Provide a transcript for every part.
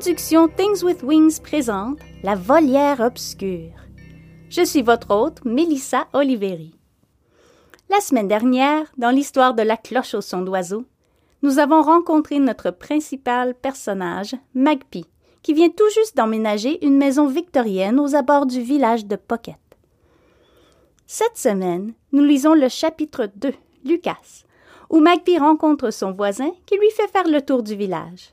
production Things with Wings présente La volière obscure. Je suis votre hôte, Melissa Oliveri. La semaine dernière, dans l'histoire de la cloche au son d'oiseau, nous avons rencontré notre principal personnage, Magpie, qui vient tout juste d'emménager une maison victorienne aux abords du village de Pocket. Cette semaine, nous lisons le chapitre 2, Lucas, où Magpie rencontre son voisin qui lui fait faire le tour du village.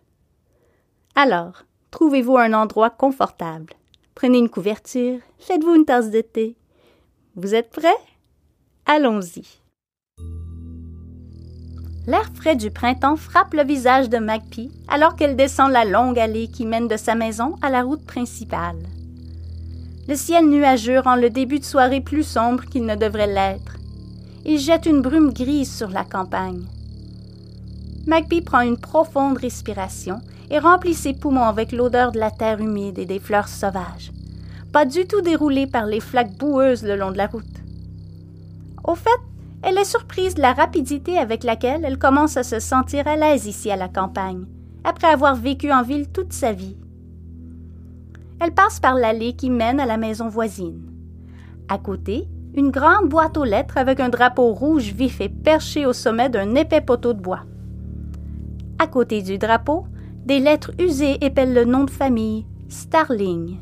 Alors, trouvez-vous un endroit confortable? Prenez une couverture, faites-vous une tasse de thé. Vous êtes prêts? Allons-y. L'air frais du printemps frappe le visage de Magpie alors qu'elle descend la longue allée qui mène de sa maison à la route principale. Le ciel nuageux rend le début de soirée plus sombre qu'il ne devrait l'être. Il jette une brume grise sur la campagne. Magpie prend une profonde respiration et remplit ses poumons avec l'odeur de la terre humide et des fleurs sauvages, pas du tout déroulées par les flaques boueuses le long de la route. Au fait, elle est surprise de la rapidité avec laquelle elle commence à se sentir à l'aise ici à la campagne, après avoir vécu en ville toute sa vie. Elle passe par l'allée qui mène à la maison voisine. À côté, une grande boîte aux lettres avec un drapeau rouge vif et perché au sommet d'un épais poteau de bois. À côté du drapeau, des lettres usées épellent le nom de famille, Starling.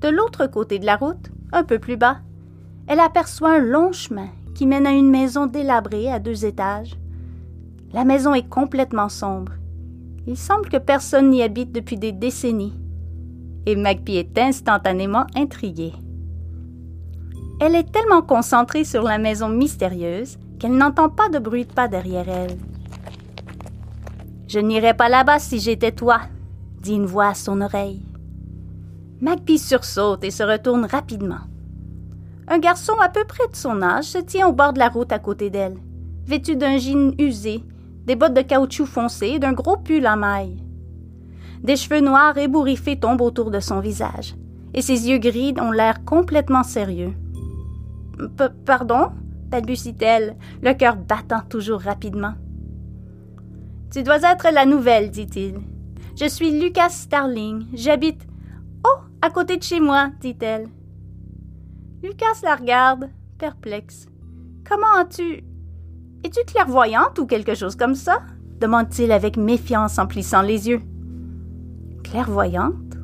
De l'autre côté de la route, un peu plus bas, elle aperçoit un long chemin qui mène à une maison délabrée à deux étages. La maison est complètement sombre. Il semble que personne n'y habite depuis des décennies. Et Magpie est instantanément intriguée. Elle est tellement concentrée sur la maison mystérieuse qu'elle n'entend pas de bruit de pas derrière elle. Je n'irais pas là-bas si j'étais toi, dit une voix à son oreille. Magpie sursaute et se retourne rapidement. Un garçon à peu près de son âge se tient au bord de la route à côté d'elle, vêtu d'un jean usé, des bottes de caoutchouc foncé et d'un gros pull à mailles. Des cheveux noirs ébouriffés tombent autour de son visage, et ses yeux gris ont l'air complètement sérieux. Pardon? balbutie-t-elle, le cœur battant toujours rapidement. Tu dois être la nouvelle, dit-il. Je suis Lucas Starling. J'habite. Oh, à côté de chez moi, dit-elle. Lucas la regarde, perplexe. Comment as-tu. Es-tu clairvoyante ou quelque chose comme ça? demande-t-il avec méfiance en plissant les yeux. Clairvoyante?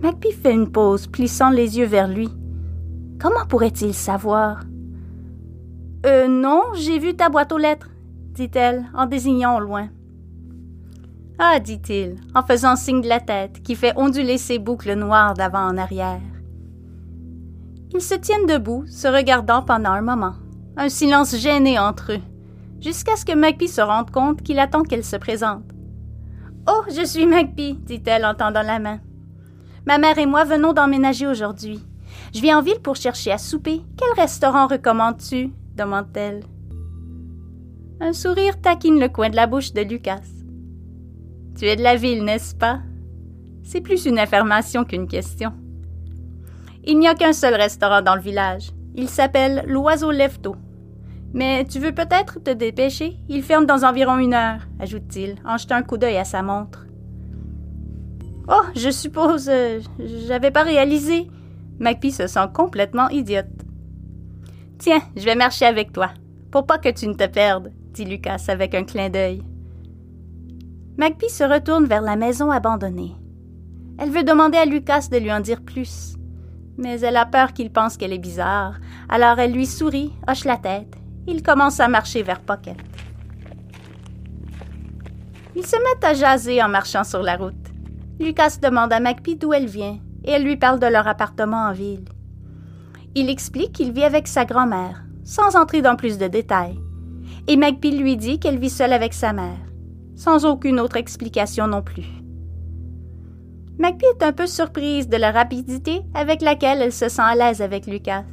Magpie fait une pause, plissant les yeux vers lui. Comment pourrait-il savoir? Euh, non, j'ai vu ta boîte aux lettres, dit-elle en désignant au loin. Ah, dit-il, en faisant signe de la tête qui fait onduler ses boucles noires d'avant en arrière. Ils se tiennent debout, se regardant pendant un moment, un silence gêné entre eux, jusqu'à ce que Magpie se rende compte qu'il attend qu'elle se présente. Oh, je suis Magpie, dit-elle en tendant la main. Ma mère et moi venons d'emménager aujourd'hui. Je viens en ville pour chercher à souper. Quel restaurant recommandes-tu? demande-t-elle. Un sourire taquine le coin de la bouche de Lucas. Tu es de la ville, n'est-ce pas? C'est plus une affirmation qu'une question. Il n'y a qu'un seul restaurant dans le village. Il s'appelle l'Oiseau Lefto. Mais tu veux peut-être te dépêcher? Il ferme dans environ une heure, ajoute-t-il, en jetant un coup d'œil à sa montre. Oh, je suppose. Euh, j'avais pas réalisé. Magpie se sent complètement idiote. Tiens, je vais marcher avec toi, pour pas que tu ne te perdes, dit Lucas avec un clin d'œil. Magpie se retourne vers la maison abandonnée. Elle veut demander à Lucas de lui en dire plus. Mais elle a peur qu'il pense qu'elle est bizarre, alors elle lui sourit, hoche la tête. Il commence à marcher vers Pocket. Ils se mettent à jaser en marchant sur la route. Lucas demande à Magpie d'où elle vient et elle lui parle de leur appartement en ville. Il explique qu'il vit avec sa grand-mère, sans entrer dans plus de détails. Et Magpie lui dit qu'elle vit seule avec sa mère sans aucune autre explication non plus. Magpie est un peu surprise de la rapidité avec laquelle elle se sent à l'aise avec Lucas.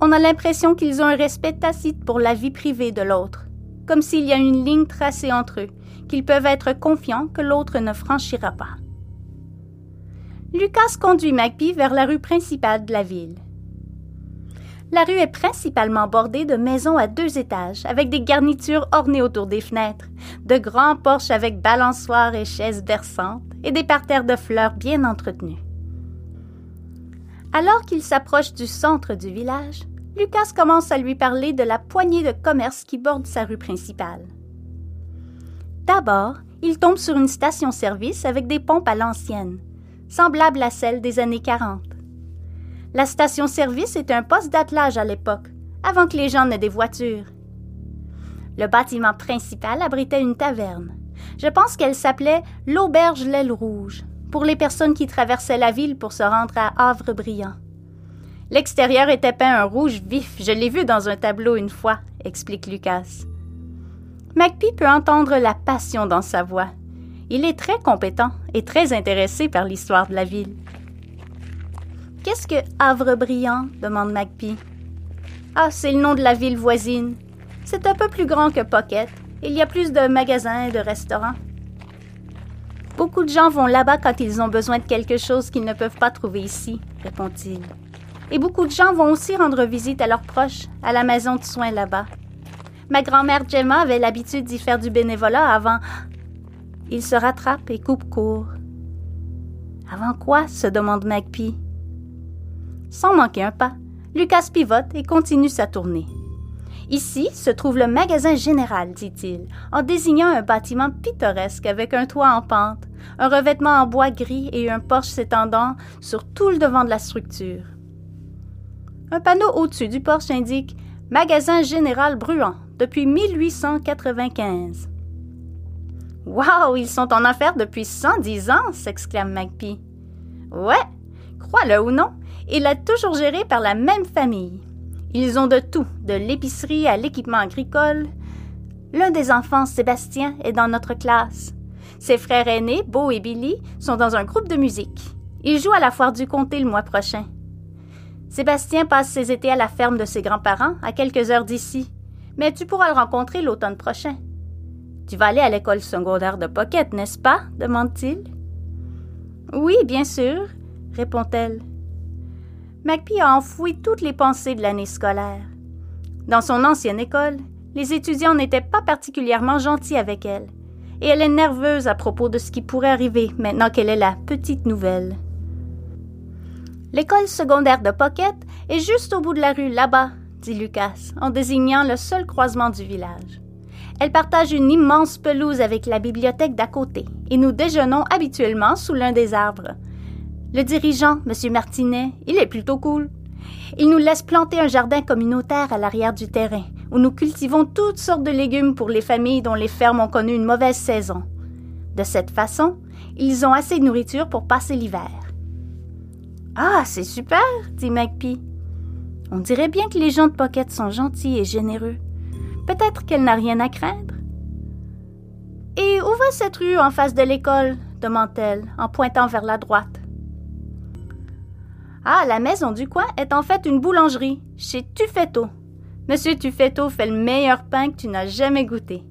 On a l'impression qu'ils ont un respect tacite pour la vie privée de l'autre, comme s'il y a une ligne tracée entre eux, qu'ils peuvent être confiants que l'autre ne franchira pas. Lucas conduit Magpie vers la rue principale de la ville. La rue est principalement bordée de maisons à deux étages, avec des garnitures ornées autour des fenêtres, de grands porches avec balançoires et chaises berçantes, et des parterres de fleurs bien entretenus. Alors qu'il s'approche du centre du village, Lucas commence à lui parler de la poignée de commerces qui borde sa rue principale. D'abord, il tombe sur une station-service avec des pompes à l'ancienne, semblable à celle des années 40. La station-service est un poste d'attelage à l'époque, avant que les gens n'aient des voitures. Le bâtiment principal abritait une taverne. Je pense qu'elle s'appelait l'Auberge l'Aile Rouge, pour les personnes qui traversaient la ville pour se rendre à Havre-Brillant. L'extérieur était peint un rouge vif, je l'ai vu dans un tableau une fois, explique Lucas. McPhee peut entendre la passion dans sa voix. Il est très compétent et très intéressé par l'histoire de la ville. Qu'est-ce que Havre-Brillant demande McPhee. Ah, c'est le nom de la ville voisine. C'est un peu plus grand que Pocket. Il y a plus de magasins et de restaurants. Beaucoup de gens vont là-bas quand ils ont besoin de quelque chose qu'ils ne peuvent pas trouver ici, répond-il. Et beaucoup de gens vont aussi rendre visite à leurs proches, à la maison de soins là-bas. Ma grand-mère Gemma avait l'habitude d'y faire du bénévolat avant. Il se rattrape et coupe court. Avant quoi? se demande Magpie. Sans manquer un pas, Lucas pivote et continue sa tournée. Ici se trouve le magasin général, dit-il, en désignant un bâtiment pittoresque avec un toit en pente, un revêtement en bois gris et un porche s'étendant sur tout le devant de la structure. Un panneau au-dessus du porche indique Magasin général Bruant depuis 1895. Wow, ils sont en affaires depuis 110 ans, s'exclame Magpie. Ouais, crois-le ou non, il est toujours géré par la même famille. Ils ont de tout, de l'épicerie à l'équipement agricole. L'un des enfants, Sébastien, est dans notre classe. Ses frères aînés, Beau et Billy, sont dans un groupe de musique. Ils jouent à la foire du comté le mois prochain. Sébastien passe ses étés à la ferme de ses grands-parents, à quelques heures d'ici, mais tu pourras le rencontrer l'automne prochain. Tu vas aller à l'école secondaire de Pocket, n'est-ce pas? demande-t-il. Oui, bien sûr, répond-elle. McPhee a enfoui toutes les pensées de l'année scolaire. Dans son ancienne école, les étudiants n'étaient pas particulièrement gentils avec elle, et elle est nerveuse à propos de ce qui pourrait arriver maintenant qu'elle est la petite nouvelle. L'école secondaire de Pocket est juste au bout de la rue, là-bas, dit Lucas, en désignant le seul croisement du village. Elle partage une immense pelouse avec la bibliothèque d'à côté, et nous déjeunons habituellement sous l'un des arbres. Le dirigeant, M. Martinet, il est plutôt cool. Il nous laisse planter un jardin communautaire à l'arrière du terrain, où nous cultivons toutes sortes de légumes pour les familles dont les fermes ont connu une mauvaise saison. De cette façon, ils ont assez de nourriture pour passer l'hiver. Ah, c'est super, dit Magpie. On dirait bien que les gens de Pocket sont gentils et généreux. Peut-être qu'elle n'a rien à craindre. Et où va cette rue en face de l'école? demande-t-elle en pointant vers la droite. Ah, la maison du coin est en fait une boulangerie, chez Tuffetto. Monsieur Tuffetto fait le meilleur pain que tu n'as jamais goûté.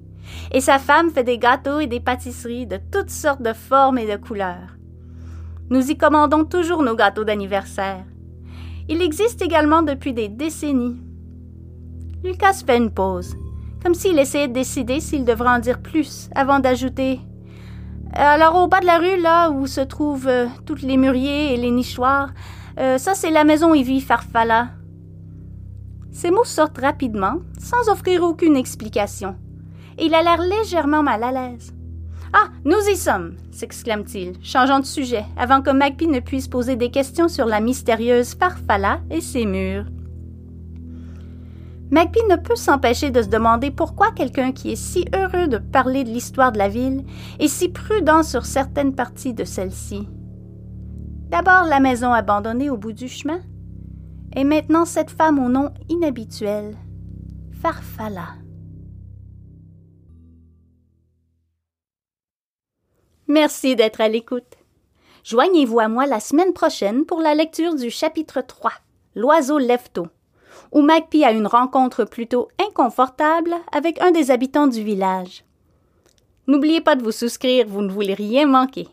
Et sa femme fait des gâteaux et des pâtisseries de toutes sortes de formes et de couleurs. Nous y commandons toujours nos gâteaux d'anniversaire. Il existe également depuis des décennies. Lucas fait une pause, comme s'il essayait de décider s'il devrait en dire plus, avant d'ajouter Alors au bas de la rue, là où se trouvent euh, toutes les mûriers et les nichoirs, euh, ça c'est la maison vit Farfalla. Ces mots sortent rapidement, sans offrir aucune explication, il a l'air légèrement mal à l'aise. Ah, nous y sommes s'exclame-t-il, changeant de sujet, avant que Magpie ne puisse poser des questions sur la mystérieuse Farfalla et ses murs. Magpie ne peut s'empêcher de se demander pourquoi quelqu'un qui est si heureux de parler de l'histoire de la ville est si prudent sur certaines parties de celle-ci. D'abord la maison abandonnée au bout du chemin, et maintenant cette femme au nom inhabituel, Farfalla. Merci d'être à l'écoute. Joignez-vous à moi la semaine prochaine pour la lecture du chapitre 3, L'oiseau lève où Magpie a une rencontre plutôt inconfortable avec un des habitants du village. N'oubliez pas de vous souscrire, vous ne voulez rien manquer.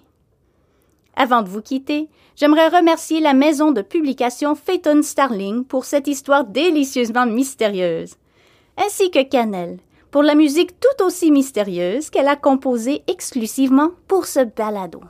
Avant de vous quitter, j'aimerais remercier la maison de publication Phaeton Starling pour cette histoire délicieusement mystérieuse, ainsi que Cannelle pour la musique tout aussi mystérieuse qu'elle a composée exclusivement pour ce balado.